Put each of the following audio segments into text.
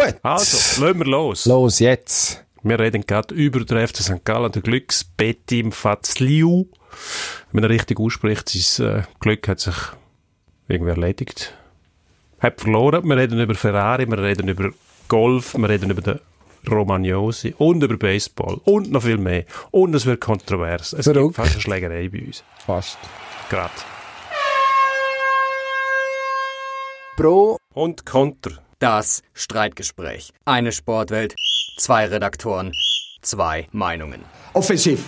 Gut. Also, lassen wir los. Los, jetzt. Wir reden gerade über den FC St. Gallen, der Glücksbetim Fazliu. Wenn er richtig ausspricht, sein äh, Glück hat sich irgendwie erledigt. Hat verloren. Wir reden über Ferrari, wir reden über Golf, wir reden über den Romagnosi und über Baseball und noch viel mehr. Und es wird kontrovers. Es Verrückt. gibt fast eine Schlägerei bei uns. Fast. Gerade. Pro Und Konter. Das Streitgespräch. Eine Sportwelt, zwei Redaktoren, zwei Meinungen. Offensiv.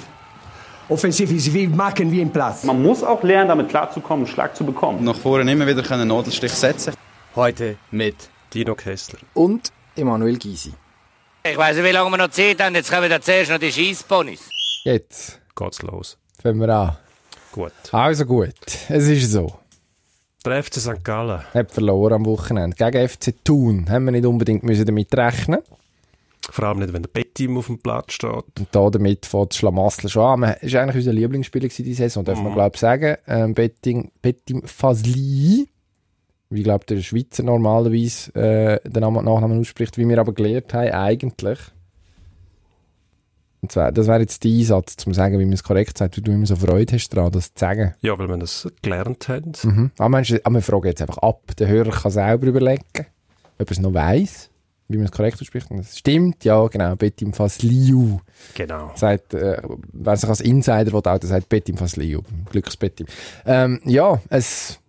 Offensiv ist wie machen wie im Platz. Man muss auch lernen, damit klarzukommen, einen Schlag zu bekommen. nach vorne immer wieder einen Nadelstich setzen Heute mit Dino Kessler. Und Emanuel Gysi. Ich weiß nicht, wie lange wir noch Zeit haben. Jetzt kommen da zuerst noch die Scheissponys. Jetzt Geht's los. fangen wir an. Gut. Also gut, es ist so. Der FC St. Gallen. Hat verloren am Wochenende. Gegen FC Thun haben wir nicht unbedingt müssen damit rechnen Vor allem nicht, wenn der Bettim auf dem Platz steht. Und da damit fängt das Schlamassel schon an. Man- ist eigentlich unser Lieblingsspieler diese Saison, darf man glaube ich sagen. Ähm, Betting, Bettim Fazli. Ich glaube, der Schweizer normalerweise äh, den Namen, Nachnamen ausspricht, wie wir aber gelernt haben, eigentlich. Und zwar, das wäre jetzt der Einsatz, um zu sagen, wie man es korrekt sagt, wie du immer so Freude hast daran, das zu sagen. Ja, weil wir das gelernt haben. Mhm. Aber, meinst du, aber wir fragen jetzt einfach ab. Der Hörer kann selber überlegen, ob er es noch weiss, wie man es korrekt ausspricht. Und das stimmt, ja, genau. Betim Fasliu Genau. sagt, äh, wer sich als Insider will, auch, der sagt Betim Fasliu. Glücksbetim. Ähm, ja, es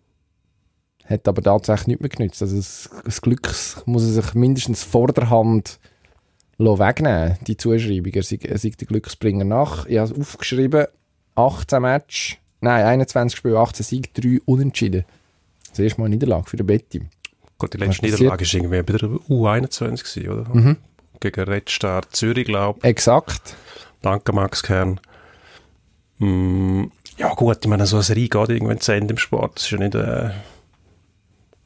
hat aber tatsächlich nicht mehr genützt. Also das, das Glück muss er sich mindestens vor der Hand wegnehmen, die Zuschreibung. Er sei, er sei der Glücksbringer nach. Ich habe es aufgeschrieben, 18 Match, nein, 21 Spiele, 18 Sieg, 3 Unentschieden. Das erste Mal Niederlage für den Bettim. Gut, die letzte? Niederlage war irgendwie bei der U21, gewesen, oder? Mhm. Gegen Red Star Zürich, glaube Exakt. Danke, Max Kern. Mm, ja, gut, ich meine, so eine Serie geht irgendwann zu Ende im Sport. Das ist ja nicht, äh,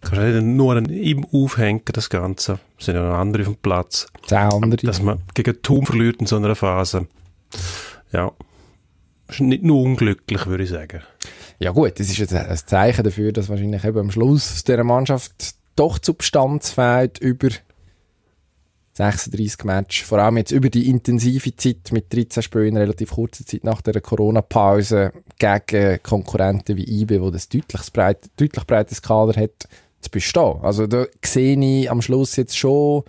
kannst nicht nur ihm aufhängen, das Ganze. Es sind ja noch andere auf dem Platz. 10 andere. Dass man gegen Thun verliert in so einer Phase. Ja. Ist nicht nur unglücklich, würde ich sagen. Ja gut, das ist jetzt ein Zeichen dafür, dass wahrscheinlich eben am Schluss dieser Mannschaft doch Substanz fehlt über 36 Matches. Vor allem jetzt über die intensive Zeit mit 13 Spielen relativ kurzer Zeit nach der Corona-Pause gegen Konkurrenten wie IB, wo das deutlich, breit, deutlich breites Kader hat, zu bestehen. Also da sehe ich am Schluss jetzt schon,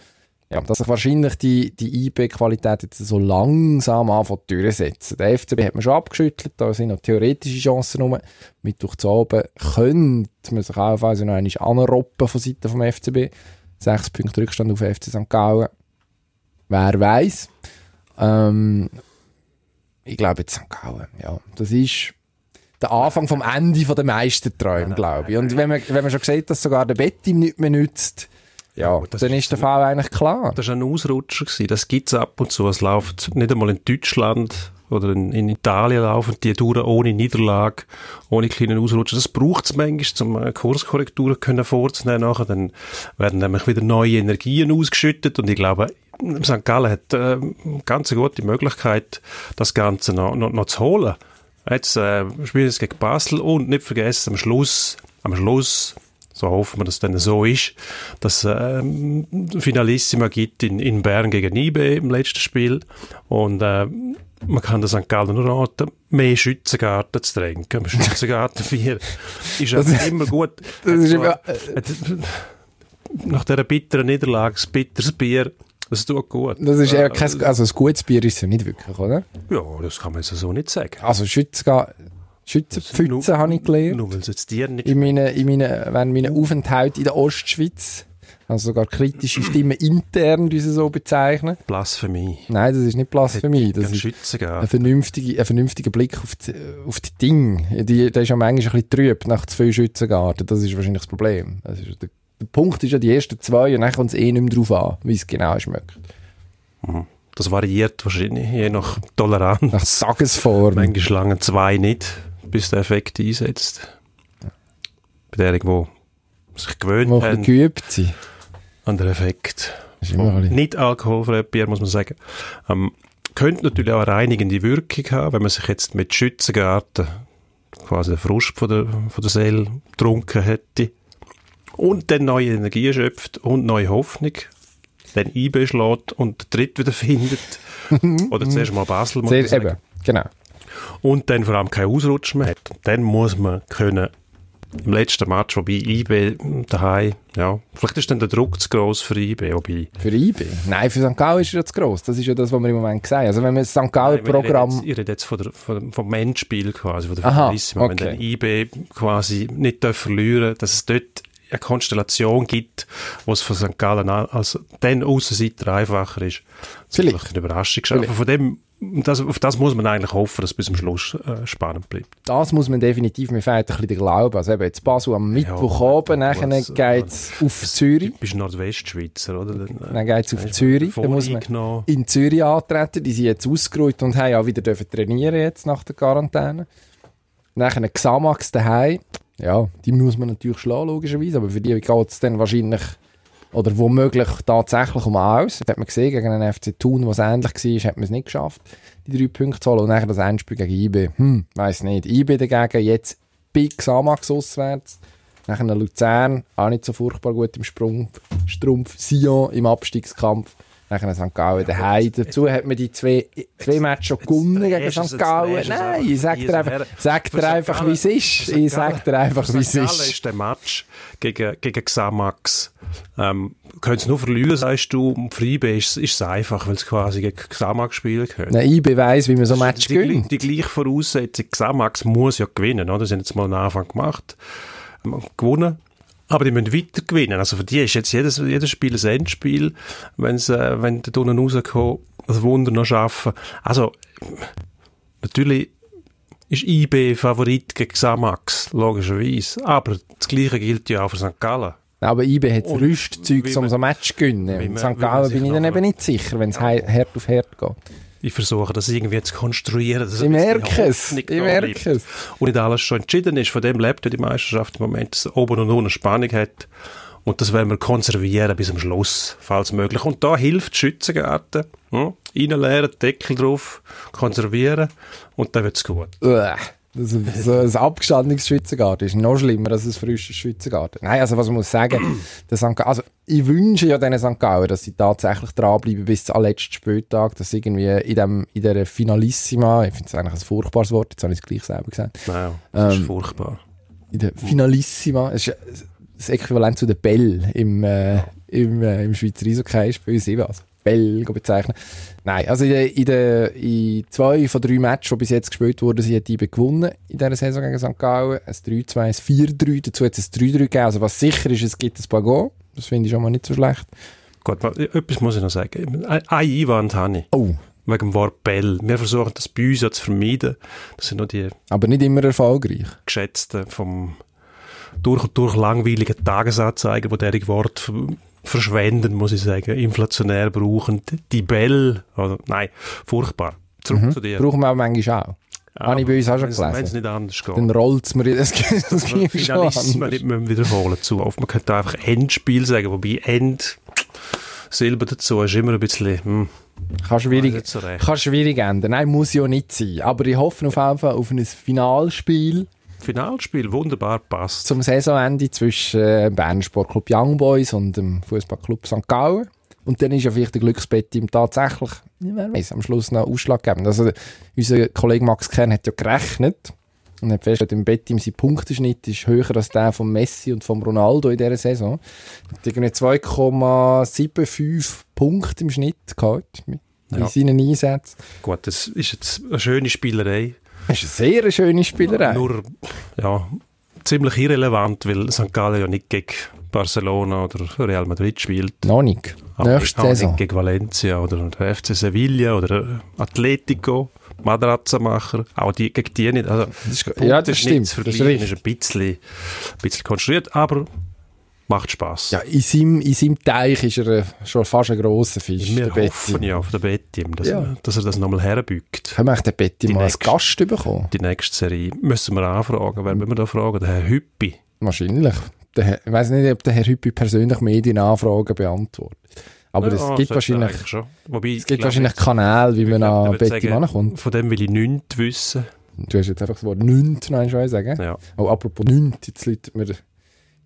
ja, dass sich wahrscheinlich die, die IB-Qualität jetzt so langsam anfängt durchsetzen. Der FCB hat man schon abgeschüttelt, da sind noch theoretische Chancen rum. Mittwoch zu Abend könnte man sich auch also noch einmal anroppen von Seiten vom FCB. Sechs Punkte Rückstand auf FC St. Gallen. Wer weiß. Ähm, ich glaube jetzt St. Gallen, ja. Das ist der Anfang vom Ende von der meisten Träume, glaube ich. Und wenn man, wenn man schon sieht, dass sogar der Bettim nicht mehr nützt, ja, das dann ist ist der Fall eigentlich klar. Das war ein Ausrutscher. Gewesen. Das gibt es ab und zu. Es läuft nicht einmal in Deutschland oder in, in Italien laufen die durch ohne Niederlage, ohne kleinen Ausrutscher. Das braucht es manchmal, um äh, Kurskorrekturen können vorzunehmen. Nachher. Dann werden nämlich wieder neue Energien ausgeschüttet und ich glaube, St. Gallen hat äh, eine ganz gute Möglichkeit, das Ganze noch, noch, noch zu holen. Jetzt äh, spielen sie gegen Basel und nicht vergessen, am Schluss, am Schluss so hoffen wir, dass es dann so ist, dass es ähm, Finalissima gibt in, in Bern gegen IB im letzten Spiel und äh, man kann der St. Gallen nur raten, mehr Schützengarten zu trinken. Schützengarten 4 ist einfach immer gut. das ist immer- nach dieser bitteren Niederlage, das bitteres Bier, das tut gut. Das ist eher Äh, kein, also ein gutes Bier ist es ja nicht wirklich, oder? Ja, das kann man jetzt so nicht sagen. Also Schützenga- Schützenpfützen habe ich gelernt. Nur weil es jetzt dir nicht In meinen, in meinen, während meinen Aufenthalt in der Ostschweiz. Also sogar kritische Stimmen intern, die sie so bezeichnen. Blasphemie. Nein, das ist nicht Blasphemie. Das Ein ist ein vernünftiger, ein vernünftiger Blick auf die, auf die Dinge. Die, der ist ja manchmal ein bisschen trüb nach zu viel Schützengarten. Das ist wahrscheinlich das Problem. Das ist, der, der Punkt ist ja die ersten zwei und dann kommt es eh nicht mehr drauf an, wie es genau schmeckt. Das variiert wahrscheinlich je nach Toleranz. Nach Tagesform. Manchmal lange zwei nicht, bis der Effekt einsetzt. Bei denen, die sich gewöhnt Wo haben geübt sind. an den Effekt. Nicht alkoholfreien Bier, muss man sagen. Ähm, könnte natürlich auch eine reinigende Wirkung haben, wenn man sich jetzt mit Schützengarten quasi den Frust von der, von der Seele getrunken hätte und dann neue Energie schöpft und neue Hoffnung. dann IB schlägt und den Dritt wieder findet. Oder zuerst mal Basel, muss Sehr, eben, genau. Und dann vor allem keinen Ausrutsch mehr hat. Dann muss man können, im letzten Match, wobei IB daheim, ja, vielleicht ist dann der Druck zu gross für IB, wobei... Für IB? Nein, für St. Gallen ist er ja zu gross. Das ist ja das, was wir im Moment sehen. Also wenn wir das St. Gallen Programm... Ich rede jetzt von der, von, vom Endspiel quasi, von der Aha, Finalissima. Wenn okay. dann IB quasi nicht darf verlieren dass es dort eine Konstellation gibt, wo es für St. Gallen als den Aussenseiter einfacher ist. Das ist Vielleicht. vielleicht eine Überraschung. Aber von dem, das, auf das muss man eigentlich hoffen, dass es bis zum Schluss äh, spannend bleibt. Das muss man definitiv, mir fehlt ein bisschen der Glaube. Also eben jetzt Basel am Mittwoch oben, nachher was- geht es auf Zürich. Du bist Nordwestschweizer, oder? Dann, äh, Dann geht es auf Zürich. Dann muss man in Zürich antreten. Die sind jetzt ausgeruht und haben auch wieder dürfen trainieren jetzt nach der Quarantäne. Nachher Xamax daheim. Ja, die muss man natürlich schlagen, logischerweise. Aber für die geht es dann wahrscheinlich oder womöglich tatsächlich um alles. Das hat man gesehen, gegen einen FC Thun, was ähnlich war, hat man es nicht geschafft, die drei Punkte zu holen. Und nachher das Endspiel gegen IB. Hm, weiss nicht. IB dagegen jetzt bei Xamax auswärts. Nachher Luzern, auch nicht so furchtbar gut im Sprung, Strumpf. Sion im Abstiegskampf. Nachher St. Gallen daheim. Dazu hat man die zwei, zwei Matches schon gewonnen gegen St. Gallen. Nein, ich sag dir einfach, sag dir einfach, wie es ist. Ich sag dir einfach, wie es ist. ist der Match gegen, gegen Xamax. Ähm, können es nur verlieren, sagst du. Für IB ist, ist es einfach, weil es quasi gegen Xamax spielen können. Nein, IB weiss, wie man so ein Match die, gl- gönnt. die gleiche Voraussetzung. Xamax muss ja gewinnen, oder? Sie haben jetzt mal einen Anfang gemacht, ähm, gewonnen. Aber die müssen weiter gewinnen. Also für die ist jetzt jedes, jedes Spiel ein Endspiel, wenn sie, äh, wenn die unten rauskommen, das Wunder noch schaffen. Also, natürlich ist IB Favorit gegen Xamax, logischerweise. Aber das Gleiche gilt ja auch für St. Gallen. Aber IB hat Und Rüstzeug, um so ein Match zu gewinnen. Und St. Gallen bin ich dann eben nicht sicher, wenn es hei- Herd auf Herd geht. Ich versuche das irgendwie zu konstruieren. dass Ich merke es, ich merke es. Und nicht alles schon entschieden ist. Von dem lebt ja die Meisterschaft im Moment, dass es oben und unten Spannung hat. Und das werden wir konservieren bis zum Schluss, falls möglich. Und da hilft die Schützengarten. Hm? Reinleeren, Deckel drauf, konservieren und dann wird's gut. Uah. Das, so ein abgestandenes Schützengarten ist noch schlimmer als ein frisches Schützengarten. Nein, also was man muss sagen, der St. Gallen, also ich wünsche ja diesen St. Gallen, dass sie tatsächlich dranbleiben bis zum letzten Spieltag, dass irgendwie in, dem, in dieser Finalissima, ich finde es eigentlich ein furchtbares Wort, jetzt habe ich es gleich selber gesagt, Nein, das Ähm, ist furchtbar. in der Finalissima, es ist das Äquivalent zu der Bell im, äh, im, äh, im Schweizer Eishockey ist bei uns eben als Bell bezeichnen. Nein, also in, der, in, der, in zwei von drei Matches, die bis jetzt gespielt wurden, sie hat IBE gewonnen in dieser Saison gegen St. Gallen. Ein 3-2, ein 4-3, dazu hat es ein 3-3 gegeben. Also was sicher ist, es gibt ein paar Go. Das finde ich schon mal nicht so schlecht. Gut, wa- etwas muss ich noch sagen. Ein ein Einwand habe ich. Oh, Wegen dem Wort Bell. Wir versuchen das bei uns ja zu vermeiden. Das sind nur die aber nicht immer erfolgreich. geschätzten vom durch und durch langweiligen Tagesanzeiger, die diese Wort verschwenden, muss ich sagen, inflationär brauchen. Die Bell, oder, nein, furchtbar. Zurück zu dir. Brauchen wir auch manchmal auch. Habe ich bei uns auch schon Wenn's- Wenn es gelesen. nicht anders geht. Dann rollt es mir, das, das, das Man gibt schon anders. nicht mehr wiederholen zu oft. Man könnte einfach Endspiel sagen, wobei End Silber dazu ist immer ein bisschen, hm, Kann schwierig, so kann schwierig enden. Nein, muss ja nicht sein. Aber ich hoffe auf jeden Fall auf ein Finalspiel Finalspiel wunderbar passt. zum Saisonende zwischen äh, Bern Sportclub Young Boys und dem Fußballclub St. Gallen. Und dann ist ja vielleicht der Glücksbett-Team tatsächlich, wer weiß, am Schluss noch ausschlaggebend. Also, unser Kollege Max Kern hat ja gerechnet und hat festgestellt, im Betteam sein Punkteschnitt ist höher als der von Messi und von Ronaldo in dieser Saison. Hat irgendwie 2,75 Punkte im Schnitt gehabt mit in Ja. seinen Einsätzen. Gut, das ist jetzt eine schöne Spielerei. Das ist eine sehr schöne Spielerei. Nur, ja, ziemlich irrelevant, weil St. Gallen ja nicht gegen Barcelona oder Real Madrid spielt. Noch nicht. Aber Nächste auch nicht gegen Valencia oder der FC Sevilla oder Atletico, Madrazza-Macher, auch die, gegen die nicht. Also, ist- ja, das stimmt, das ist richtig. ist ein bisschen, ein bisschen konstruiert, aber macht Spass. Ja, in seinem, in seinem Teich ist er äh, schon fast ein grosser Fisch. Wir der hoffen Betty. ja auf den Betty, dass, Ja. er, dass er das nochmal herbückt. Können wir den Betty Die mal als. Gast bekommen? Die nächste Serie müssen wir anfragen. Wer müssen wir da fragen? Der Herr Hüppi. Wahrscheinlich. Der, ich weiß nicht, ob der Herr Hüppi persönlich Medienanfragen beantwortet. Aber Ja, es gibt wahrscheinlich, Schon. Wobei, es gibt wahrscheinlich Kanäle, wie man an Betty rankommt. Von dem will ich nichts wissen. Du hast jetzt einfach das Wort «nünt» noch einmal sagen. Ja. Oh, apropos «nünt», jetzt läutet mir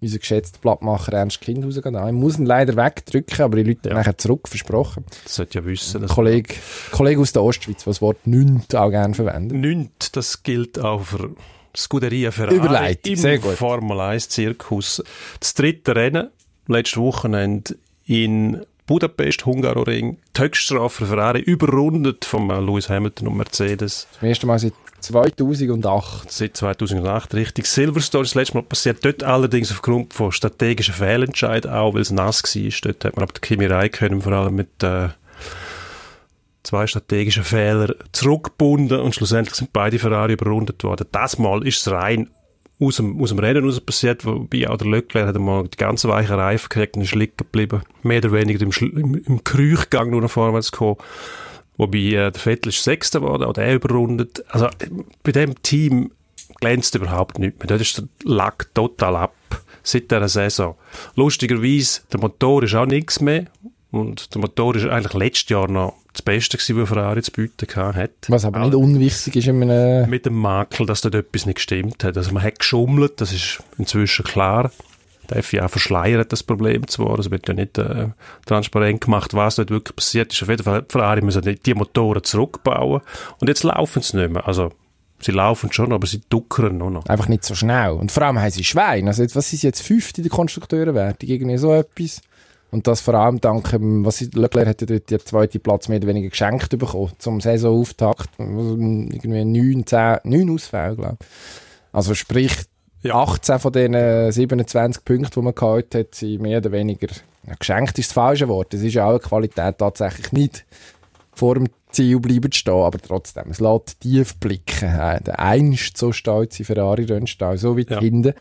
unser geschätzter Blattmacher Ernst Kindhausen an. Ich muss ihn leider wegdrücken, aber die Leute ja. nachher zurück, versprochen. Das sollte ja wissen. Ein Kollege, Kollege aus der Ostschweiz, der das Wort «nünt» auch gerne verwendet. «Nünt», das gilt auch für Scuderia Ferrari Überleitung, im sehr gut. Formel 1 Zirkus. Das dritte Rennen, letztes Wochenende in Budapest, Hungaroring, die Höchststrafe für Ferrari überrundet von Lewis Hamilton und Mercedes. Zum ersten Mal seit 2008. Seit 2008, richtig. Silverstone ist das letzte Mal passiert. Dort allerdings aufgrund von strategischen Fehlentscheiden auch, weil es nass war. Dort hat man ab der Kimi Räikkönen vor allem mit äh, zwei strategischen Fehlern zurückgebunden und schlussendlich sind beide Ferrari überrundet worden. Das Mal ist es rein aus dem, aus dem Rennen raus passiert, wobei auch der Leclerc hat einmal die ganze weiche Reifen gekriegt und ist liegen geblieben. Mehr oder weniger im, im, im Krüchgang nur nach vorwärts gekommen. Wobei äh, der Vettel ist Sechster geworden, auch der überrundet. Also bei dem Team glänzt überhaupt nichts mehr. Dort ist der Lack total ab seit dieser Saison. Lustigerweise, der Motor ist auch nichts mehr. Und der Motor ist eigentlich letztes Jahr noch das Beste gewesen, was Ferrari zu bieten hat. Was aber nicht unwichtig ist in einem... Mit dem Makel, dass dort etwas nicht gestimmt hat. Also man hat geschummelt, das ist inzwischen klar. Der FIA verschleiert das Problem zwar, es wird ja nicht äh, transparent gemacht, was dort wirklich passiert ist. Auf jeden Fall, Ferrari müssen die Motoren zurückbauen und jetzt laufen sie nicht mehr. Also sie laufen schon, aber sie duckern noch. Einfach nicht so schnell. Und vor allem haben sie Schwein. Also was ist jetzt fünfte in der Konstrukteurenwertung? Irgendwie so etwas. Und das vor allem dank, was Leclerc hat ja dort den zweiten Platz mehr oder weniger geschenkt bekommen, zum Saisonauftakt. Irgendwie neun, zehn, neun Ausfälle, glaube ich. Also sprich, ja. 18 von den 27 Punkten, die man gehabt hat, sind mehr oder weniger, ja, geschenkt ist das falsche Wort. Es ist ja auch eine Qualität tatsächlich nicht vor dem Ziel bleiben stehen, aber trotzdem, es lässt tief blicken. Äh, der einst so stolze Ferrari-Rennstall, so weit ja. hinten.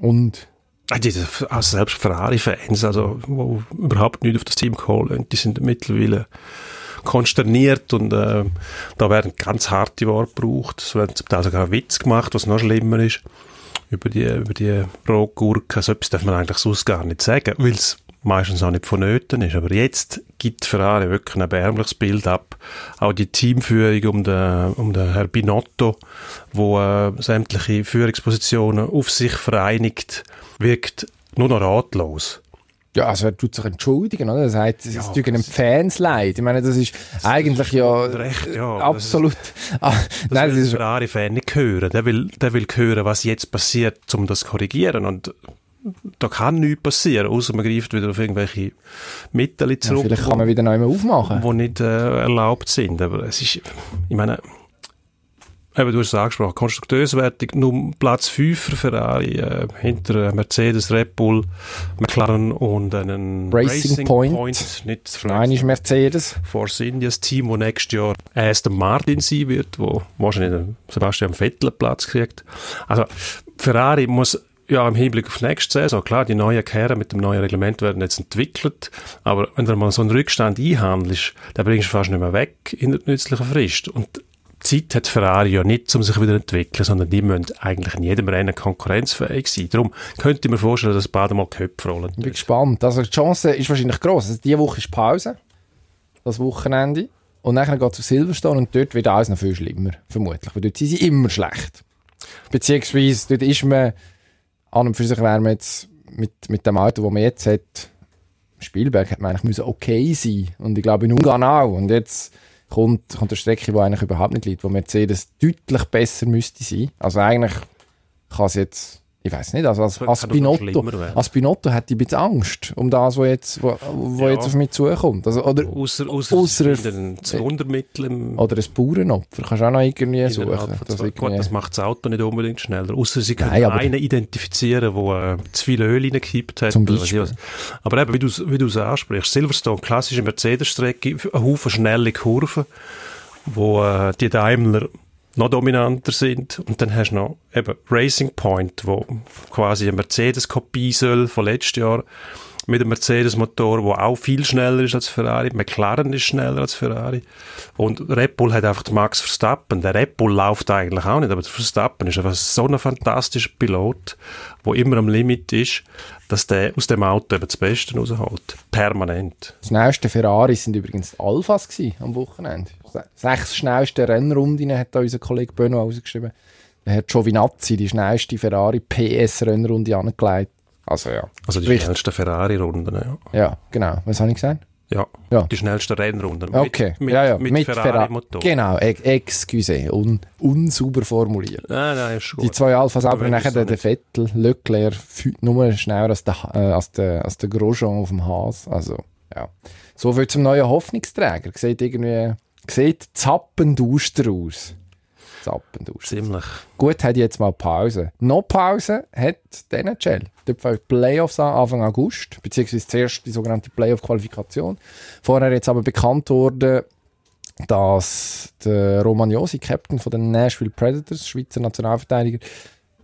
Und also selbst Ferrari-Fans, also, die überhaupt nicht auf das Team kommen, die sind mittlerweile konsterniert und äh, da werden ganz harte Worte gebraucht. Es werden zum Teil sogar Witz gemacht, was noch schlimmer ist, über die, über die Rohgurken. So etwas darf man eigentlich sonst gar nicht sagen, weil es meistens auch nicht vonnöten ist. Aber jetzt gibt Ferrari wirklich ein erbärmliches Bild ab. Auch die Teamführung um den, um den Herr Binotto, wo äh, sämtliche Führungspositionen auf sich vereinigt, wirkt nur noch ratlos. Ja, also er tut sich entschuldigen, oder? Er sagt, es ja, tut einem Fans leid. Ich meine, das ist das eigentlich ja, recht, ja absolut. Das, ah, das nein, will das ist der Ferrari-Fan nicht hören. Der will, der will hören, was jetzt passiert, um das zu korrigieren. Und da kann nichts passieren, außer man greift wieder auf irgendwelche Mittel zurück. Ja, vielleicht kann man wieder neu aufmachen. Die nicht äh, erlaubt sind. Aber es ist, ich meine, eben, du hast es angesprochen, Konstrukteurswertung, nur Platz 5 für Ferrari, äh, hinter Mercedes, Red Bull, McLaren und einen Racing, Racing Point. Point. Nicht Nein, ist Mercedes. Force Indias Team, wo nächstes Jahr Aston Martin sein wird, wo wahrscheinlich Sebastian Vettel Platz kriegt. Also, Ferrari muss ja, im Hinblick auf nächste Saison, klar, die neuen Kehren mit dem neuen Reglement werden jetzt entwickelt, aber wenn du mal so einen Rückstand einhandelst, dann bringst du fast nicht mehr weg in der nützlichen Frist. Und Zeit hat Ferrari ja nicht, um sich wieder zu entwickeln, sondern die müssen eigentlich in jedem Rennen konkurrenzfähig sein. Darum könnte ich mir vorstellen, dass beide mal Köpfe rollen. Ich bin gespannt. Also die Chance ist wahrscheinlich gross. Also diese Woche ist Pause, das Wochenende. Und dann geht es auf Silverstone und dort wird alles noch viel schlimmer, vermutlich. Weil dort sind sie immer schlecht. Beziehungsweise dort ist man an und für sich wäre man jetzt mit, mit dem Auto, das man jetzt hat, Spielberg hätte man eigentlich okay sein Und ich glaube in Ungarn auch. Und jetzt kommt, kommt eine Strecke, die eigentlich überhaupt nicht liegt, wo Mercedes deutlich besser müsste sein. Also eigentlich kann es jetzt ich weiß nicht, also als, als, Binotto, als Binotto hätte ich ein bisschen Angst um das, was jetzt, wo, wo ja. jetzt auf mich zukommt. Also, oder ausser, ausser ein Wundermittel Oder ein Bauernopfer, kannst du auch noch irgendwie suchen. Das, Gut, das macht das Auto nicht unbedingt schneller. Außer sie können Nein, einen identifizieren, der äh, zu viel Öl reingekippt hat. Zum Beispiel. Aber eben, wie du, wie du es ansprichst, Silverstone, klassische Mercedes-Strecke, ein Haufen schnelle Kurven, wo äh, die Daimler noch dominanter sind. Und dann hast du noch eben Racing Point, wo quasi eine Mercedes-Kopie soll von letztes Jahr mit einem Mercedes-Motor, der auch viel schneller ist als Ferrari. McLaren ist schneller als Ferrari. Und Red Bull hat einfach Max Verstappen. Der Red Bull läuft eigentlich auch nicht, aber der Verstappen ist einfach so ein fantastischer Pilot, der immer am Limit ist, dass der aus dem Auto eben das Beste rausholt. Permanent. Das schnellste Ferrari sind übrigens Alphas am Wochenende. Sechs schnellste Rennrunden hat da unser Kollege Benoit ausgeschrieben. Er hat Giovinazzi die schnellste Ferrari PS-Rennrunde angelegt Also ja. Also die Sprich- schnellsten Ferrari-Runden, ja. Ja, genau. Was habe ich gesagt? Ja, Ja. die schnellsten Rennrunden. Okay, Mit, mit, ja, ja. mit, Ferrari-Motor. Genau, e excuse, un unsauber formuliert. Nein, nein, ist Die gut. zwei Alphas aber wenn nachher der, der Vettel, Leclerc, nur schneller als der, äh, als der, als der Grosjean auf dem Haas. Also, ja. So viel zum neuen Hoffnungsträger. Sieht irgendwie, sieht zappenduster aus. Zappenduster. Ziemlich. Gut, hat jetzt mal Pause. Noch Pause hat die NHL. Dort die Playoffs an, Anfang August, beziehungsweise zuerst die sogenannte Playoff-Qualifikation. Vorher jetzt aber bekannt worden, dass der Romagnosi, Captain von den Nashville Predators, Schweizer Nationalverteidiger,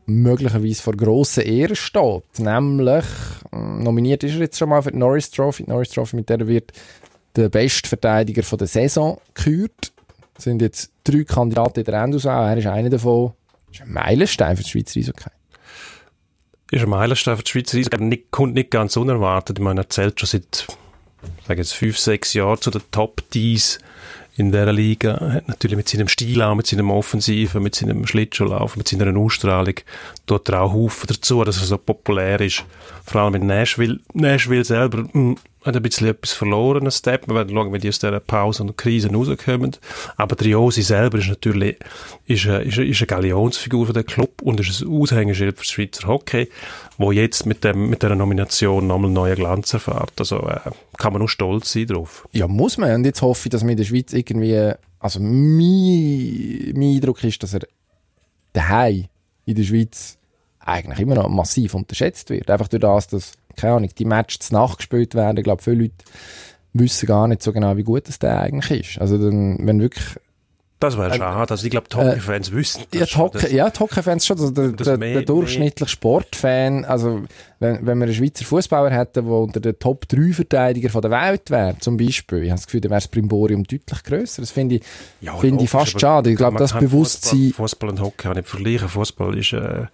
möglicherweise vor grossen Ehren steht. Nämlich, äh, nominiert ist er jetzt schon mal für die Norris Trophy. Die Norris Trophy, mit der wird der beste Verteidiger der Saison gekürt. Es sind jetzt drei Kandidaten in der Endauswahl. Er ist einer davon. Das ist ein Meilenstein für die Schweizer Eishockey. Ist ein Meilenstein für die Schweizer Eishockey. Nicht, kommt nicht ganz unerwartet. Ich meine, er zählt schon seit, sage jetzt, fünf, sechs Jahren zu den Top Tees in dieser Liga. Er hat natürlich mit seinem Stil auch, mit seinem Offensiven, mit seinem Schlittschuhlauf, mit seiner Ausstrahlung, tut auch Haufen dazu, dass er so populär ist. Vor allem in Nashville. Nashville selber mh, hat ein bisschen etwas verloren, ein Step. Wir werden schauen, wie die aus dieser Pause und Krise rauskommen. Aber Triosi selber ist natürlich ist eine, ist eine, ist eine Galionsfigur für den Club und ist ein Aushängeschild für das Schweizer Hockey, wo jetzt mit, dem, mit dieser Nomination nochmal neuen Glanz erfährt. Also äh, kann man nur stolz sein drauf. Ja, muss man. Und jetzt hoffe ich, dass wir in der Schweiz irgendwie, also mein, mein Eindruck ist, dass er daheim in der Schweiz eigentlich immer noch massiv unterschätzt wird. Einfach durch das, dass, keine Ahnung, die Matches zu werden. Ich glaube, viele Leute wissen gar nicht so genau, wie gut das der eigentlich ist. Also dann, wenn wirklich Das wäre schade. Also ich glaube, die Hockey-Fans wissen das Ja, die schon. Ja, die Hockey-Fans schon. Also der, der, mehr- der durchschnittliche Sportfan, also wenn, wenn wir einen Schweizer Fußballer hätten, der unter den Top 3 Verteidiger von der Welt wäre, zum Beispiel, ich habe das Gefühl, dann wäre das Brimborium deutlich grösser. Das finde ich, Ja, finde ich fast schade. Ich glaube, das Bewusstsein... Fußball, und Hockey kann nicht vergleichen. Fußball ist eine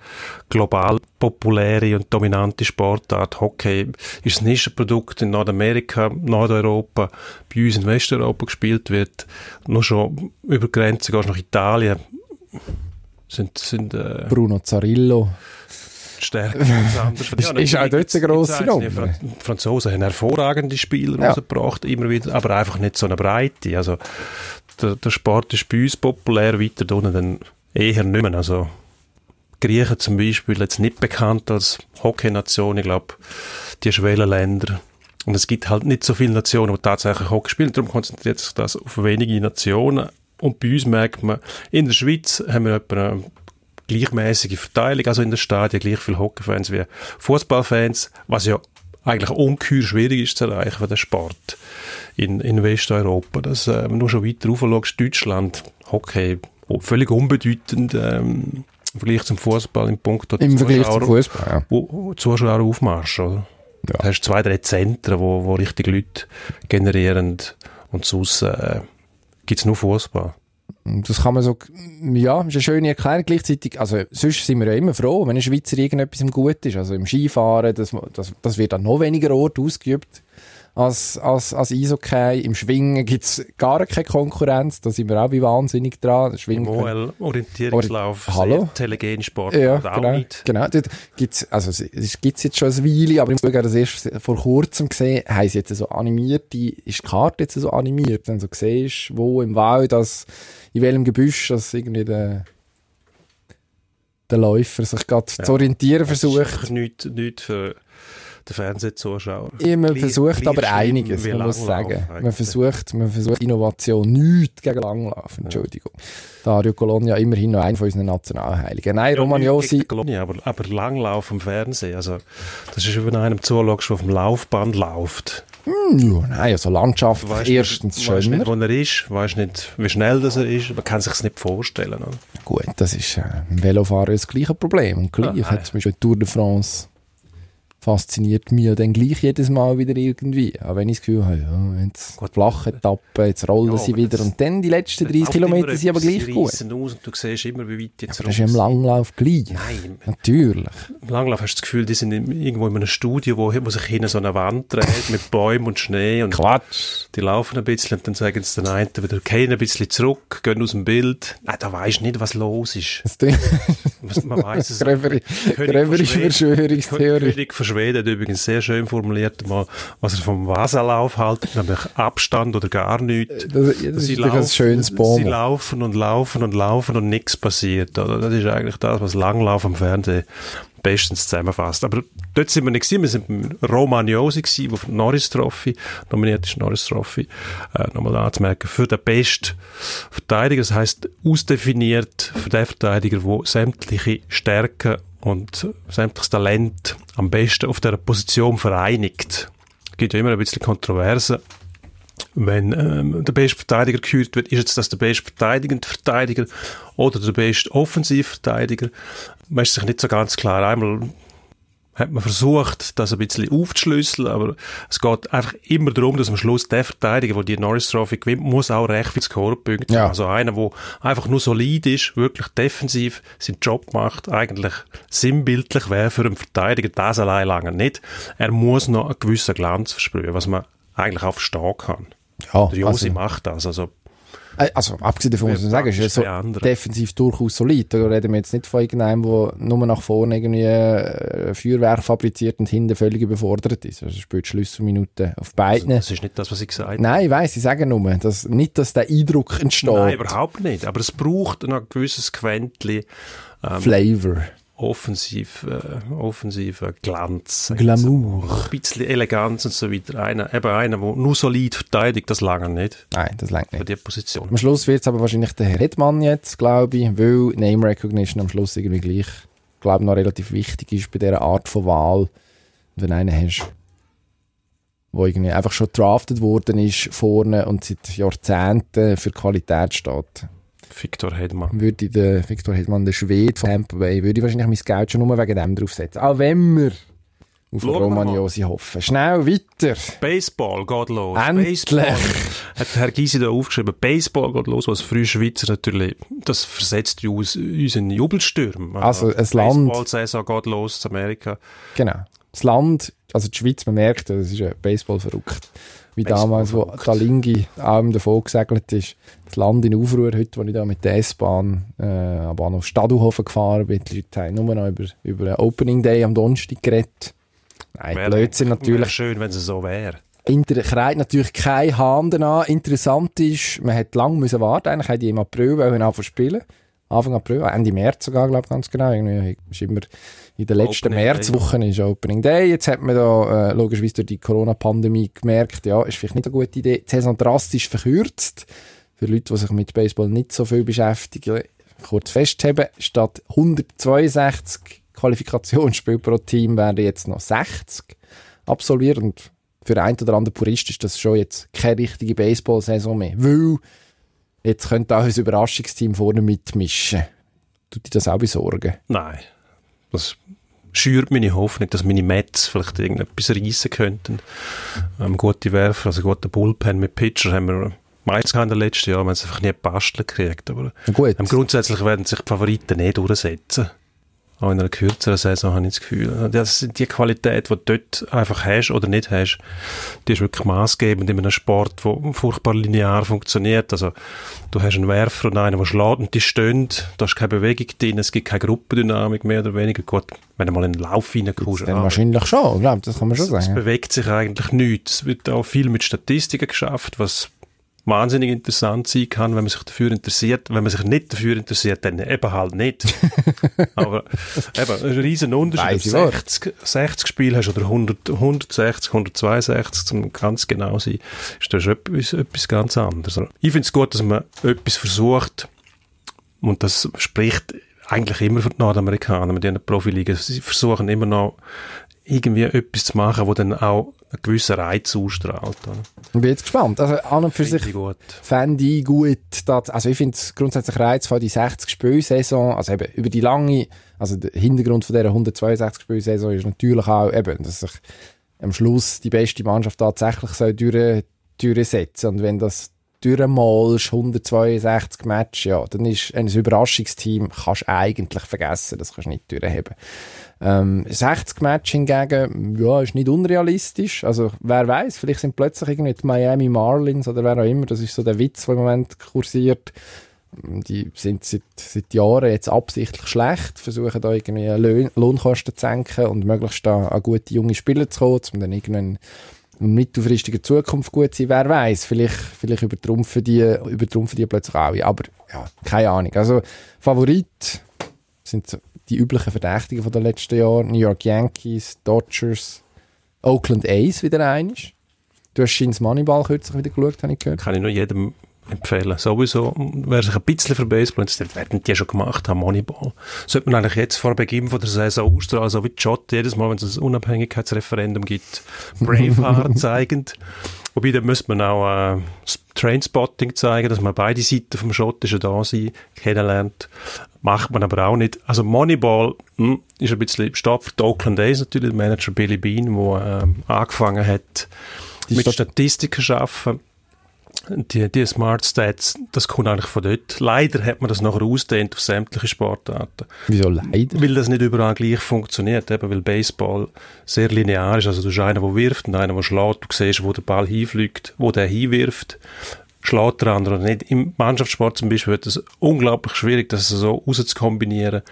global populäre und dominante Sportart. Hockey ist ein Nischenprodukt in Nordamerika, Nordeuropa, bei uns in Westeuropa gespielt wird. Nur schon über Grenze gehst nach Italien. Sind, sind äh, Bruno Zarillo. Stärke anders. Ist- auch dort eine grosse Nummer. Die Franzosen haben hervorragende Spieler Ja. rausgebracht, immer wieder, aber einfach nicht so eine Breite. Also, der, der Sport ist bei uns populär, weiter unten dann eher nicht mehr. Also, die Griechen zum Beispiel jetzt nicht bekannt als Hockey-Nation. Ich glaube, die Schwellenländer. Und es gibt halt nicht so viele Nationen, die tatsächlich Hockey spielen. Darum konzentriert sich das auf wenige Nationen. Und bei uns merkt man, in der Schweiz haben wir etwa eine gleichmäßige Verteilung, also in den Stadien gleich viele Hockeyfans wie Fußballfans, was ja eigentlich ungeheuer schwierig ist zu erreichen für den Sport in, in Westeuropa. Das, äh, wenn du schon weiter rauf schaust, Deutschland, Hockey, oh, völlig unbedeutend ähm, im Vergleich zum Fußball im Punkt Im Vergleich zum Fußball, ja. wo, wo Zuschauer aufmarsch, oder? Ja. Da hast du zwei, drei Zentren, wo, wo richtig Leute generieren und sonst äh, gibt's nur Fußball. Das kann man so, ja, ist eine schöne Erklärung. Gleichzeitig, also, sonst sind wir ja immer froh, wenn ein Schweizer irgendetwas im gut ist. Also im Skifahren, das, das, das wird an noch weniger Orten ausgeübt als, als, als Eishockey. Im Schwingen gibt's gar keine Konkurrenz. Da sind wir auch wie wahnsinnig dran. Im Schwingen OL Orientierungslauf, Ori- Hallo? sehr telegene Sport, Ja, auch genau. nicht. genau. Dort gibt's, also, es- es gibt's jetzt schon eine Weile, aber ich habe das erst vor kurzem gesehen, haben sie jetzt so animiert, die, ist die Karte jetzt so animiert, wenn du so siehst, wo im Wald, das, in welchem Gebüsch, das irgendwie der, der Läufer sich gerade zu orientieren Das ist versucht. nichts nicht für den Fernsehzuschauer. Ja, man Gleich- versucht aber einiges, man muss sagen. Man versucht, man versucht Innovation, nichts gegen Langlauf, Entschuldigung. Dario Colonia immerhin noch einer von unseren Nationalheiligen. Nein, Ja, Romagnosi, nicht Kolonie, aber, aber Langlauf im Fernsehen, also das ist, wenn du einem zuschaust, der auf dem Laufband läuft. ja, nein, also Landschaft Du weisst erstens nicht, schöner. nicht, wo er ist, weißt nicht, wie schnell das er ist, man kann sich es nicht vorstellen. Oder? Gut, das ist äh, im Velofahrer das gleiche Problem. Und gleich Ja, hat zum Beispiel Tour de France fasziniert mich ja dann gleich jedes Mal wieder irgendwie. Auch wenn ich das Gefühl habe, ja, jetzt Gut. flache Etappen, jetzt rollen Ja, sie wieder. Und dann die letzten 30 Läuft Kilometer sind aber gleich gut. aus und du siehst immer, wie weit jetzt Aber das ist ja im Langlauf gleich. Nein, Natürlich. im Langlauf hast du das Gefühl, die sind in- irgendwo in einem Studio, wo, wo sich hinten so eine Wand dreht mit Bäumen und Schnee und Quatsch. die laufen ein bisschen und dann sagen sie den einen wieder, gehen ein bisschen zurück, gehen aus dem Bild. Nein, da weisst du nicht, was los ist. Man weiss es. Schweden- Verschwörungstheorie. Schwede hat übrigens sehr schön formuliert, was er vom Wasserlauf hält, nämlich Abstand oder gar nichts. Das, das ist Sie natürlich ein schönes Sie Bomo. laufen und laufen und laufen und nichts passiert. Oder? Das ist eigentlich das, was Langlauf am Fernsehen bestens zusammenfasst. Aber dort sind wir nicht gewesen. Wir sind beim Romagnosi gewesen, die Norris Trophy nominiert ist, Norris Trophy, äh, nochmal anzumerken, für den besten Verteidiger. Das heisst, ausdefiniert für den Verteidiger, der sämtliche Stärken und sämtliches Talent am besten auf dieser Position vereinigt. Es gibt ja immer ein bisschen Kontroverse wenn ähm, der beste Verteidiger gekürt wird, ist jetzt das der beste verteidigende Verteidiger oder der beste Offensivverteidiger. Man ist sich nicht so ganz klar. Einmal hat man versucht, das ein bisschen aufzuschlüsseln, aber es geht einfach immer darum, dass am Schluss der Verteidiger, der die Norris Trophy gewinnt, muss auch recht viel Scorepunkte Ja. haben. Also einer, der einfach nur solid ist, wirklich defensiv seinen Job macht, eigentlich sinnbildlich wäre für einen Verteidiger das allein lange nicht. Er muss noch einen gewissen Glanz versprühen, was man eigentlich auch verstehen kann. Ja, Der Josi also, macht das. Also, also abgesehen davon muss man sagen, ist praktisch so defensiv durchaus solid. Da reden wir jetzt nicht von irgendeinem, der nur nach vorne irgendwie äh, Feuerwerk fabriziert und hinten völlig überfordert ist. Also spielt Schlüsselminuten auf beiden. das ist nicht das, was ich gesagt habe. Nein, ich weiss, ich sage nur, dass, nicht, dass der Eindruck entsteht. Nein, überhaupt nicht. Aber es braucht noch ein gewisses Quäntchen Flavor. Offensiv, äh, offensiver Glanz. Glamour. Ein bisschen Eleganz und so weiter. Einer, eben einer, der nur solid verteidigt, das lange nicht. Nein, das Für nicht. die Position. Am Schluss wird es aber wahrscheinlich der Herr Redmann jetzt, glaube ich, weil Name Recognition am Schluss irgendwie gleich, glaube noch relativ wichtig ist bei dieser Art von Wahl. Und wenn einen hast, wo irgendwie einfach schon drafted worden ist vorne und seit Jahrzehnten für Qualität steht, Victor Hedman. würde den Victor Hedman, der Schwede von Tampa Bay, würde ich wahrscheinlich mein Geld schon nur wegen dem draufsetzen. Auch wenn wir auf Schauen Romagnosi hoffen. Schnell weiter. Baseball geht los. Endlich. Baseball. Hat Herr Gysi da aufgeschrieben. Baseball geht los, was früh Schweizer natürlich, das versetzt uns, uns in Jubelstürme. Also, ein Land- Baseball-Saison geht los in Amerika. Genau. Das Land, also die Schweiz, man merkt, das ist ja Baseball verrückt. Wie Baseball damals, wo verrückt. Talingi allem davon gesegelt ist. Das Land in Aufruhr, heute, wo ich da mit der S-Bahn äh, am Bahnhof Stadelhofen gefahren bin, die Leute haben nur noch über, über den Opening Day am Donnerstag geredet. Nein, Wäre- Blödsinn wäre natürlich. schön, wenn es so wäre. Inter kreit natürlich kein Hahn an. Interessant ist, man hat lange müssen warten. Eigentlich hätte ich im April anfangen zu spielen. Anfang April, Ende März sogar, glaube ich, ganz genau. Irgendwie ist immer in der letzten Opening Märzwoche ist Opening Day. Jetzt hat man da, äh, logischerweise durch die Corona-Pandemie gemerkt, ja, ist vielleicht nicht eine gute Idee. Die Saison drastisch verkürzt. Für Leute, die sich mit Baseball nicht so viel beschäftigen, kurz festzuheben, statt 162 Qualifikationsspiele pro Team werden jetzt noch 60 absolviert und für den einen oder anderen Purist ist das schon jetzt keine richtige Baseball-Saison mehr, weil jetzt könnte auch ein Überraschungsteam vorne mitmischen. Tut dich das auch besorgen? Nein. Das schürt meine Hoffnung, dass meine Mets vielleicht irgendetwas reissen könnten. Ähm, gute Werfer, also gute Bullpen mit Pitcher haben wir meistens in den letzten Jahren, wir haben es einfach nie gebastelt gekriegt. Aber gut, ähm, grundsätzlich werden sich die Favoriten nicht durchsetzen. Auch in einer kürzeren Saison habe ich das Gefühl. Das sind die Qualität, die du dort einfach hast oder nicht hast, die ist wirklich maßgebend in einem Sport, der furchtbar linear funktioniert. Also, du hast einen Werfer und einen, der schlägt und die stehen, da ist keine Bewegung drin, es gibt keine Gruppendynamik mehr oder weniger. Gut, wenn du mal in den Lauf reinkommst, dann wahrscheinlich schon, ich glaube, das kann man schon es sagen. bewegt sich eigentlich nichts. Es wird auch viel mit Statistiken geschafft, was wahnsinnig interessant sein kann, wenn man sich dafür interessiert. Wenn man sich nicht dafür interessiert, dann eben halt nicht. Aber eben, ein riesen Unterschied, ob Weise du Worte. 60, 60 Spiele hast oder 100, 160, 162, zum ganz genau sein, ist das etwas, etwas ganz anderes. Ich finde es gut, dass man etwas versucht, und das spricht eigentlich immer für die Nordamerikaner mit diesen Profiligen. Sie versuchen immer noch irgendwie etwas zu machen, wo dann auch einen gewissen Reiz ausstrahlt. Oder? Ich bin jetzt gespannt. Also an und für Finde sich ich gut. fände ich gut, dass, also ich finde es grundsätzlich reizvoll, die 60 Spielsaison, also eben über die lange, also der Hintergrund von dieser 162 Spielsaison ist natürlich auch eben, dass sich am Schluss die beste Mannschaft tatsächlich soll durch, durchsetzen und wenn das durchmalst, 162 Matches, ja, dann ist ein Überraschungsteam, kannst du eigentlich vergessen, das kannst du nicht durchheben. Ähm, 60 Match hingegen, ja, ist nicht unrealistisch. Also, wer weiß, vielleicht sind plötzlich irgendwie die Miami Marlins oder wer auch immer, das ist so der Witz, der im Moment kursiert, Die sind seit, seit Jahren jetzt absichtlich schlecht, versuchen da irgendwie Lohn, Lohnkosten zu senken und möglichst da an gute junge Spieler zu kommen, um dann irgendwann in mittelfristiger Zukunft gut sein, wer weiß, vielleicht, vielleicht übertrumpfen die, übertrumpfen die plötzlich alle, aber ja, keine Ahnung. Also, Favorit sind die üblichen Verdächtigen von den letzten Jahren, New York Yankees, Dodgers, Oakland A's wieder einisch. Du hast Shins Moneyball kürzlich wieder geschaut, habe ich gehört. Kann ich nur jedem empfehlen. Sowieso, wer sich ein bisschen für Baseball interessiert, werden die schon gemacht haben, Moneyball. Sollte man eigentlich jetzt vor Beginn von der Saison ausstrahlen, so wie Jot jedes Mal, wenn es ein Unabhängigkeitsreferendum gibt, Braveheart zeigend. Wobei, da müsste man auch äh, Trainspotting zeigen, dass man beide Seiten vom schottischen Dasein kennenlernt. Macht man aber auch nicht. Also Moneyball hm, ist ein bisschen stopft. Oakland A's natürlich, der Manager Billy Bean, der äh, angefangen hat, Die mit Stat- Statistiken zu arbeiten. Die, die Smart Stats, das kommt eigentlich von dort. Leider hat man das nachher ausdehnt auf sämtliche Sportarten. Wieso leider? Weil das nicht überall gleich funktioniert, eben weil Baseball sehr linear ist. Also du hast einen, der wirft und einen, der schlägt. Du siehst, wo der Ball hinfliegt, wo der hinwirft. Schlägt der andere oder nicht. Im Mannschaftssport zum Beispiel wird es unglaublich schwierig, das so rauszukombinieren,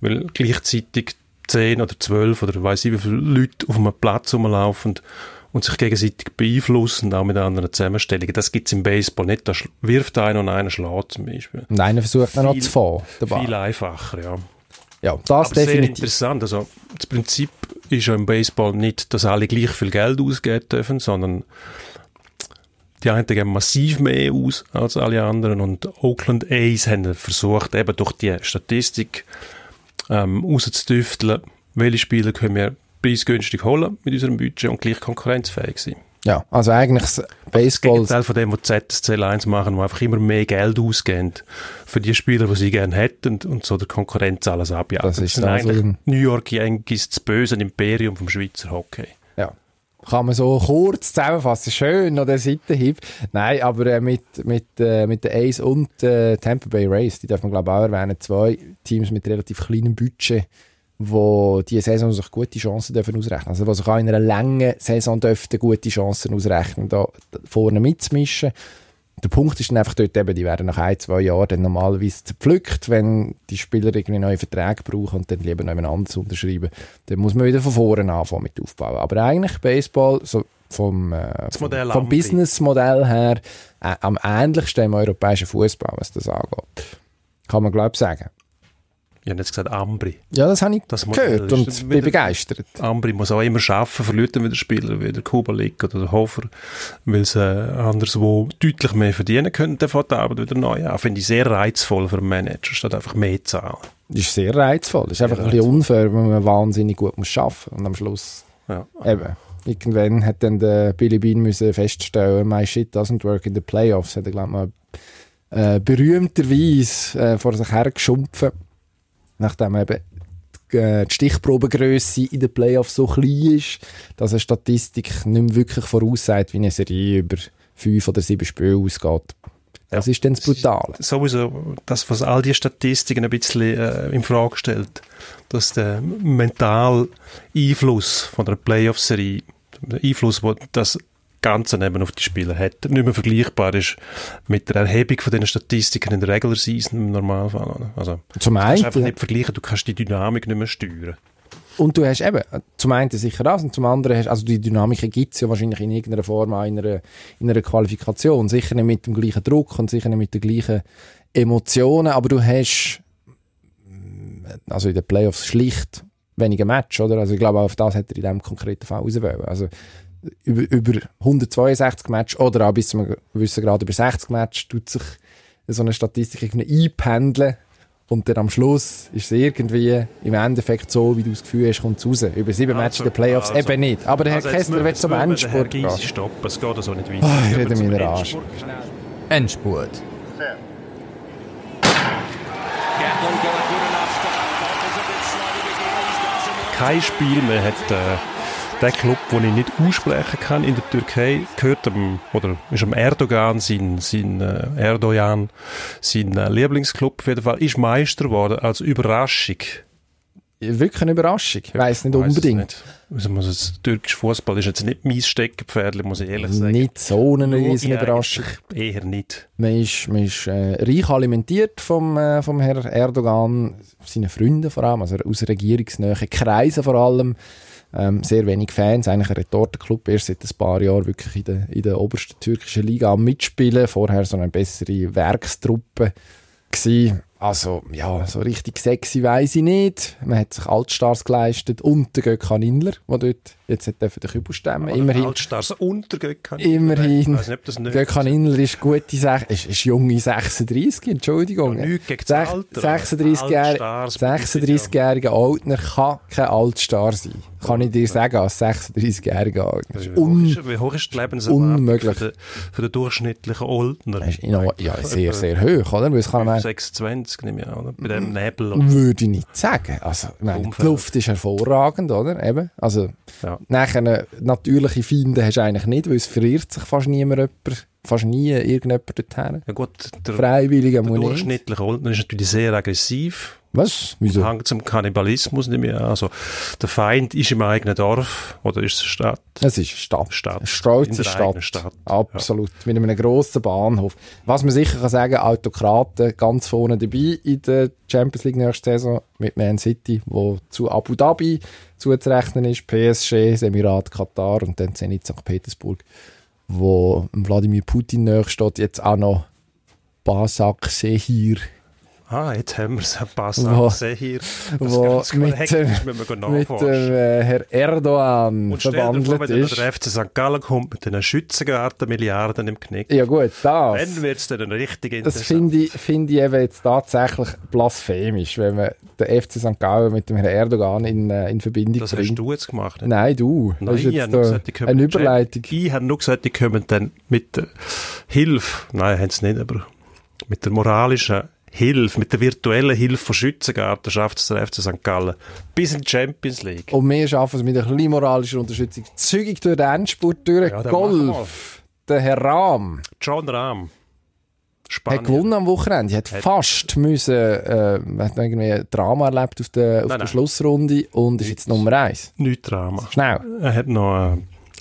weil gleichzeitig zehn oder zwölf oder weiß ich wie viele Leute auf einem Platz rumlaufen und sich gegenseitig beeinflussen, auch mit anderen Zusammenstellungen. Das gibt's im Baseball nicht. Da wirft einer und einer schlägt zum Beispiel. Und einer versucht dann noch Viel- zu fahren. Viel einfacher, ja. Ja, das Aber sehr definitiv. interessant. Also, das Prinzip ist ja im Baseball nicht, dass alle gleich viel Geld ausgeben dürfen, sondern die einen geben massiv mehr aus als alle anderen und Oakland A's haben versucht, eben durch die Statistik ähm, rauszutüfteln, welche Spieler können wir preisgünstig holen mit unserem Budget und gleich konkurrenzfähig sein. Ja, also eigentlich das Das Baseball, Gegenteil von dem, was ZSC 1 machen, wo einfach immer mehr Geld ausgeben für die Spieler, die sie gerne hätten und so der Konkurrenz alles abjagen. Das ist also eigentlich New York Yankees, das böse Imperium vom Schweizer Hockey. ja. Kann man so kurz zusammenfassen. Schön, noch der Seitenhieb. Nein, aber äh, mit, mit, äh, mit den Ace und äh, Tampa Bay Rays, die darf man glaube ich auch erwähnen, zwei Teams mit relativ kleinem Budget, wo die Saison sich gute Chancen dürfen ausrechnen. Also, wo sich auch in einer langen Saison dürften gute Chancen ausrechnen, da vorne mitzumischen. Der Punkt ist dann einfach dort eben, die werden nach ein, zwei Jahren dann normalerweise zerpflückt, wenn die Spieler irgendwie neue Verträge brauchen und dann lieber noch jemand anderes unterschreiben. Dann muss man wieder von vorne anfangen mit aufbauen. Aber eigentlich Baseball, so vom, äh, vom, vom. Businessmodell her, äh, am ähnlichsten im europäischen Fußball, was das angeht. Kann man, glaube ich, sagen. Ich habe jetzt gesagt Ambri. Ja, das habe ich Das gehört und dann bin wieder- begeistert. Ambri muss auch immer schaffen, verliert dann wieder Spieler wie der Kubalik oder der Hofer, weil sie anderswo deutlich mehr verdienen können, dann fängt die Arbeit wieder neu an. Finde ich sehr reizvoll für einen Manager, statt einfach mehr zahlen. Das ist sehr reizvoll. Das ist einfach ein bisschen unfair, wenn man wahnsinnig gut muss arbeiten und am Schluss Ja. Eben. Irgendwann hat dann der Billy Bean müssen feststellen, my shit doesn't work in the playoffs. Hat er, glaube mal äh, berühmterweise äh, vor sich hergeschumpfen. Nachdem eben die, äh, die Stichprobengröße in den Playoffs so klein ist, dass eine Statistik nicht mehr wirklich voraussagt, wie eine Serie über fünf oder sieben Spiele ausgeht. Das ist dann das Brutale. Sowieso das, was all die Statistiken ein bisschen äh, in Frage stellt, dass der mentale Einfluss von der Playoff-Serie, der Einfluss, wo das Ganze eben auf die Spieler hat, nicht mehr vergleichbar ist mit der Erhebung von den Statistiken in der Regular Season im Normalfall. Also, Zum du kannst einfach nicht vergleichen, du kannst die Dynamik nicht mehr steuern. Und du hast eben, zum einen sicher das und zum anderen hast, also die Dynamik gibt es ja wahrscheinlich in irgendeiner Form auch in einer, in einer Qualifikation. Sicher nicht mit dem gleichen Druck und sicher nicht mit den gleichen Emotionen, aber du hast, also in den Playoffs schlicht weniger Match, oder? Also ich glaube, auf das hat er in diesem konkreten Fall auswählen. Also über, über 162 Match oder auch bis zu einem gewissen Grad über 60 Match tut sich so eine Statistik irgendwie einpendeln und dann am Schluss ist es irgendwie im Endeffekt so, wie du das Gefühl hast, kommt es raus. Über sieben Matches in den Playoffs also- eben nicht. Aber der Herr Also Kessler will zum Endspurt gehen. stoppen, es geht also nicht weiter. Ah, ich rede mir den Arsch. Endspurt. Endspurt. kein Spiel mehr hat äh, der Club, den ich nicht aussprechen kann in der Türkei, gehört am, oder ist am Erdogan, sein, sein äh, Erdogan, sein äh, Lieblingsclub auf jeden Fall, ist Meister geworden als Überraschung wirklich eine Überraschung. Ich weiss nicht Weiss es unbedingt. Nicht. Also, muss türkisch Fußball ist jetzt nicht mein Steckenpferd, muss ich ehrlich sagen. Nicht so eine riesen Überraschung. Eher nicht. Man ist, man ist äh, reich alimentiert vom, äh, vom Herrn Erdogan, seinen Freunden vor allem, also aus regierungsnähen Kreisen vor allem. Ähm, sehr wenig Fans, eigentlich ein Retortenclub, erst seit ein paar Jahren wirklich in der, in der obersten türkischen Liga am mitspielen. Vorher so eine bessere Werkstruppe gewesen. Also, ja, so richtig sexy weiß ich nicht. Man hat sich Altstars geleistet und der Gökhan Inler, der dort jetzt hat dürfen den Kübel stemmen. Immerhin. Altstars untergegangen. Immerhin. Ich weiß nicht, ob das nicht Gökhan Inler ist gute Sech ist, ist junge 36, Entschuldigung. Ja, nichts gegen das Alter. 36-jähriger Altstars 36-jähriger Altner kann kein Altstar sein. Kann ich dir sagen, als 36-jähriger Das Altner. Wie hoch, Un ist, wie hoch ist die Lebenserwartung unmöglich. Für, den, für den durchschnittlichen in- ja, sehr, sehr hoch, oder? Weil es kann man 26, nehme ich an, oder? Bei dem Nebel. Würde ich nicht sagen. Also, ich meine, die. Luft ist hervorragend, oder? Eben. Also, Ja. Nachher äh, natürliche Feinde hast du eigentlich nicht, weil es verirrt sich fast niemand jemand, fast nie irgendjemand dorthin. Ja gut, der, Freiwillige der durchschnittliche Oldner ist natürlich sehr aggressiv. Was? Wieso? Hängt zum Kannibalismus nicht mehr. Also, der Feind ist im eigenen Dorf oder ist es eine Stadt? Es ist eine Stadt. Stadt. Eine stolze Stadt. Stadt. Absolut. Mit einem grossen Bahnhof. Was man sicher kann sagen, Autokraten ganz vorne dabei in der Champions League nächste Saison mit Man City, wo zu Abu Dhabi zuzurechnen ist, PSG, das Emirat Katar und dann Zenit St. Petersburg, wo Wladimir Putin näher steht, jetzt auch noch Basak Sehir, Ah, jetzt haben wir es. Ein paar Wo- Sachen hier. Das wo mit ist, wir mit dem äh, Herr Erdogan Und dir vor, verwandelt wenn ist. der FC St. Gallen kommt mit den Schützengarten Milliarden im Knick, Ja gut, das. dann wird es dann richtig Das interessant. finde ich, finde ich eben jetzt tatsächlich blasphemisch, wenn man den FC St. Gallen mit dem Herrn Erdogan in, äh, in Verbindung das hast bringt. du jetzt gemacht. nicht? Nein, du. Nein, das ist ich habe nur gesagt, die kommen eine Überleitung. Ich habe nur gesagt, die kommen dann mit der Hilfe, nein, haben sie nicht, aber mit der moralischen Hilfe, mit der virtuellen Hilfe von Schützengarten schafft es der FC St. Gallen bis in die Champions League. Und wir schaffen es mit einer kleinen moralischen Unterstützung zügig durch den Endspurt durch. Ja. Golf. Der Herr Rahm John Rahm, hat Spanien. gewonnen am Wochenende. Hat, fast müssen, äh, hat irgendwie ein Drama erlebt auf der, auf Nein, der nein. Schlussrunde und ist jetzt Nummer eins. Nicht Drama. Schnell. Er hat noch äh,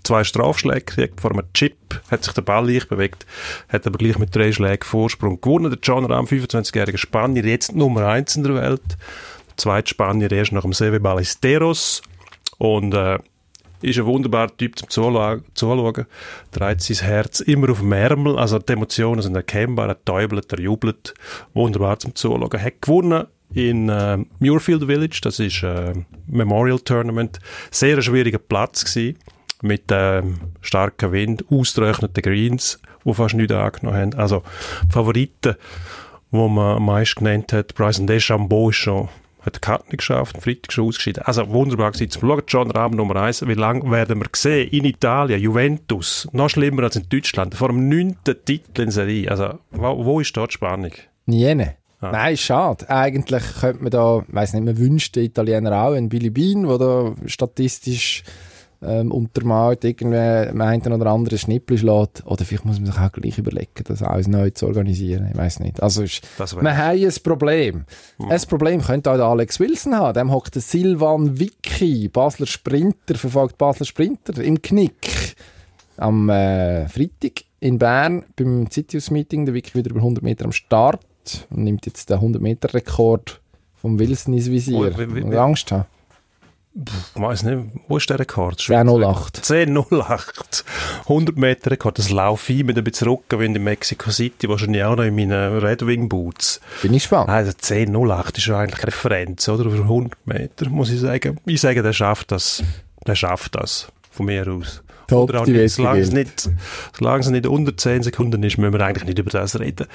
zwei Strafschläge gekriegt vor einem Chip, hat sich der Ball leicht bewegt, hat aber gleich mit drei Schlägen Vorsprung gewonnen. Der John Rahm, 25-jähriger Spanier, jetzt Nummer eins in der Welt. Der zweite Spanier erst nach dem Seve Ballesteros. Und äh, ist ein wunderbarer Typ zum Zulau- Zuschauen. Dreht sein Herz immer auf dem Ärmel, also die Emotionen sind erkennbar. Er täubelt, er jubelt. Wunderbar zum Zuschauen. Hat gewonnen in äh, Muirfield Village, das ist äh, Memorial Tournament. Sehr ein schwieriger Platz gewesen, mit ähm, starkem Wind, ausgetrockneten Greens, die fast nichts angenommen haben. Also die Favoriten, die man am meisten genannt hat, Bryson DeChambeau ist schon hat die Karte nicht geschafft, am Freitag schon ausgeschieden. Also wunderbar gewesen. Zum Schauen, John Rahm Nummer eins. Wie lange werden wir sehen? In Italien, Juventus, noch schlimmer als in Deutschland, vor dem neunten Titel in Serie. Also, wo, wo ist dort die Spannung? Jene. Ah. Nein, schade. Eigentlich könnte man da, weiß nicht, man wünscht den Italiener auch einen Billy Bean, der da statistisch ähm, untermalt irgendwie am einen oder anderen Schnippel schlägt. Oder vielleicht muss man sich auch gleich überlegen, das alles neu zu organisieren. Ich weiß nicht. Also, ist, wir haben ein Problem. Hm. Ein Problem könnte auch der Alex Wilson haben. Dem hockt der Silvan Vicky, Basler Sprinter, verfolgt Basler Sprinter im Knick. Am äh, Freitag in Bern beim Citius-Meeting, der Vicky wieder über 100 Meter am Start und nimmt jetzt den 100-Meter-Rekord vom Wilson ins Visier. Oh, wie- wie- Und Angst haben. Ich weiss nicht, wo ist der Rekord? 10.08. 10.08. 100 Meter Rekord. Das laufe ich mit ein bisschen Rückenwind in Mexico City, wahrscheinlich auch noch in meinen Red Wing Boots. Bin ich gespannt. Also 10.08 ist ja eigentlich Referenz, oder? Über 100 Meter, muss ich sagen. Ich sage, der schafft das. Der schafft das. Von mir aus. Top, Oder auch nicht, solange es nicht, solange es nicht unter 10 Sekunden ist, müssen wir eigentlich nicht über das reden.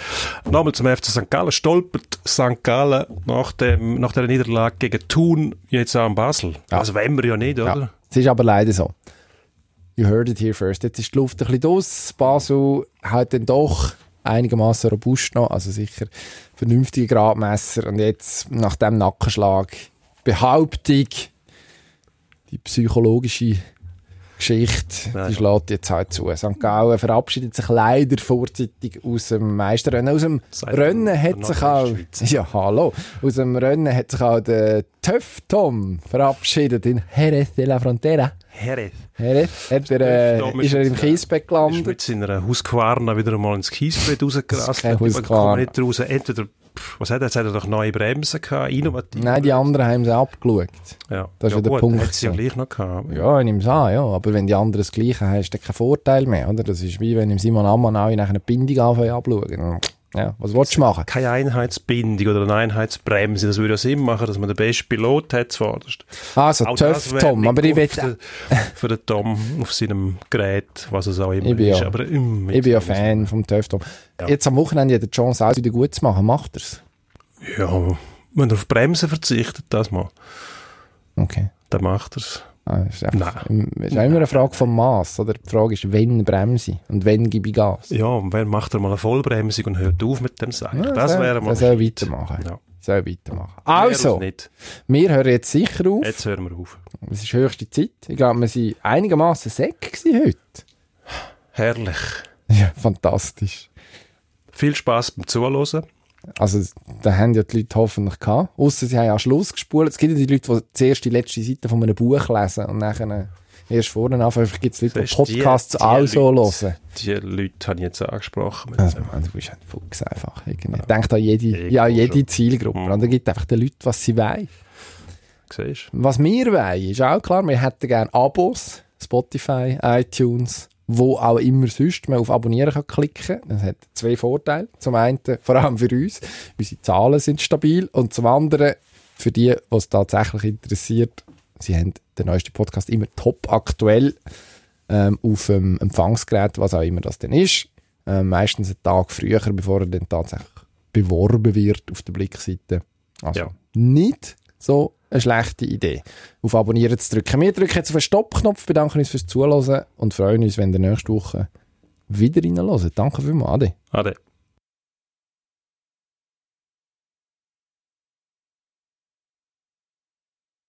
Nochmal zum FC St. Gallen. Stolpert St. Gallen nach, dem, nach der Niederlage gegen Thun jetzt auch in Basel. Ja. Also wollen wir ja nicht, oder? Ja. Es ist aber leider so. You heard it here first. Jetzt ist die Luft ein bisschen draus. Basel hat dann doch einigermaßen robust noch, also sicher vernünftige Gradmesser. Und jetzt, nach dem Nackenschlag, Behauptung, die psychologische Geschichte, Ja, die schlägt jetzt halt zu. St. Gallen verabschiedet sich leider vorzeitig aus dem Meisterrennen. Aus dem Seit Rennen hat sich auch, ja, hallo, aus dem Rennen hat sich auch der Töff Tom verabschiedet in Jerez de la Frontera. Hereth. Jerez, hat er, äh, ist er im Kiesbett Ist gelandet. mit seiner Husqvarna wieder einmal ins Kiesbett ist kein Ich komme Husqvarna. nicht raus. Entweder, was hat er? Jetzt hat er doch neue Bremsen gehabt, innovativ. Nein, die anderen haben sie abgeschaut. Ja, Das ist ja, ja der gut, Punkt Hat sie ja gleich noch gehabt. Ja, ich nehme es an, ja. Aber wenn die anderen das Gleiche haben, ist dann kein Vorteil mehr, oder? Das ist wie wenn im Simon Ammann auch nach einer Bindung anfangen abschauen. Ja, was willst du machen? Keine Einheitsbindung oder eine Einheitsbremse. Das würde ja Sinn machen, dass man den besten Pilot hat zuvorderst. Also, Auch wäre Tom, aber ich will, für, für den Tom auf seinem Gerät, was es auch immer Ich bin ist. ja- aber, mm, ich bin ja Fan vom Töff Tom. Ja. Jetzt am Wochenende hat er die Chance, alles wieder gut zu machen. Macht er's? Ja, wenn er auf Bremsen verzichtet, das mal, Okay. dann macht er es. Ah, ist, einfach, ist auch immer eine Frage vom Maß, oder? Die Frage ist, wenn bremse ich und wenn gebe ich Gas? Ja, und wenn macht er mal eine Vollbremsung und hört auf mit dem Seich. Ja, das wäre mal das soll weitermachen. Ja. Soll weitermachen. Also, wir hören jetzt sicher auf. Jetzt hören wir auf. Es ist höchste Zeit. Ich glaube, wir waren einigermaßen gewesen heute. Herrlich. Ja, fantastisch. Viel Spaß beim Zuhören. Also, da haben ja die Leute hoffentlich gehabt. Ausser sie haben am Schluss gespult. Es gibt ja die Leute, die zuerst die letzte Seite von einem Buch lesen und nachher erst vorne anfangen. Vielleicht gibt es Leute, die Podcasts die auch so hören. Die Leute habe ich jetzt angesprochen. Mit Also, man, du bist ein Fuchs einfach. Irgendwie. Denkt an jede, ja, jede schon. Zielgruppe. Mhm. Und dann gibt einfach den Leuten, was sie wollen. Siehst? Was wir wollen, ist auch klar, wir hätten gerne Abos, Spotify, iTunes, wo auch immer sonst man auf Abonnieren kann klicken kann. Das hat zwei Vorteile. Zum einen, vor allem für uns, unsere Zahlen sind stabil und zum anderen, für die, die es tatsächlich interessiert, sie haben den neuesten Podcast immer top aktuell ähm, auf dem Empfangsgerät, was auch immer das denn ist. Ähm, meistens einen Tag früher, bevor er dann tatsächlich beworben wird auf der Blickseite. Also Ja. nicht so eine schlechte Idee, auf Abonnieren zu drücken. Wir drücken jetzt auf den Stoppknopf, bedanken uns fürs Zuhören und freuen uns, wenn ihr nächste Woche wieder reinhört. Danke vielmals, Ade. Ade.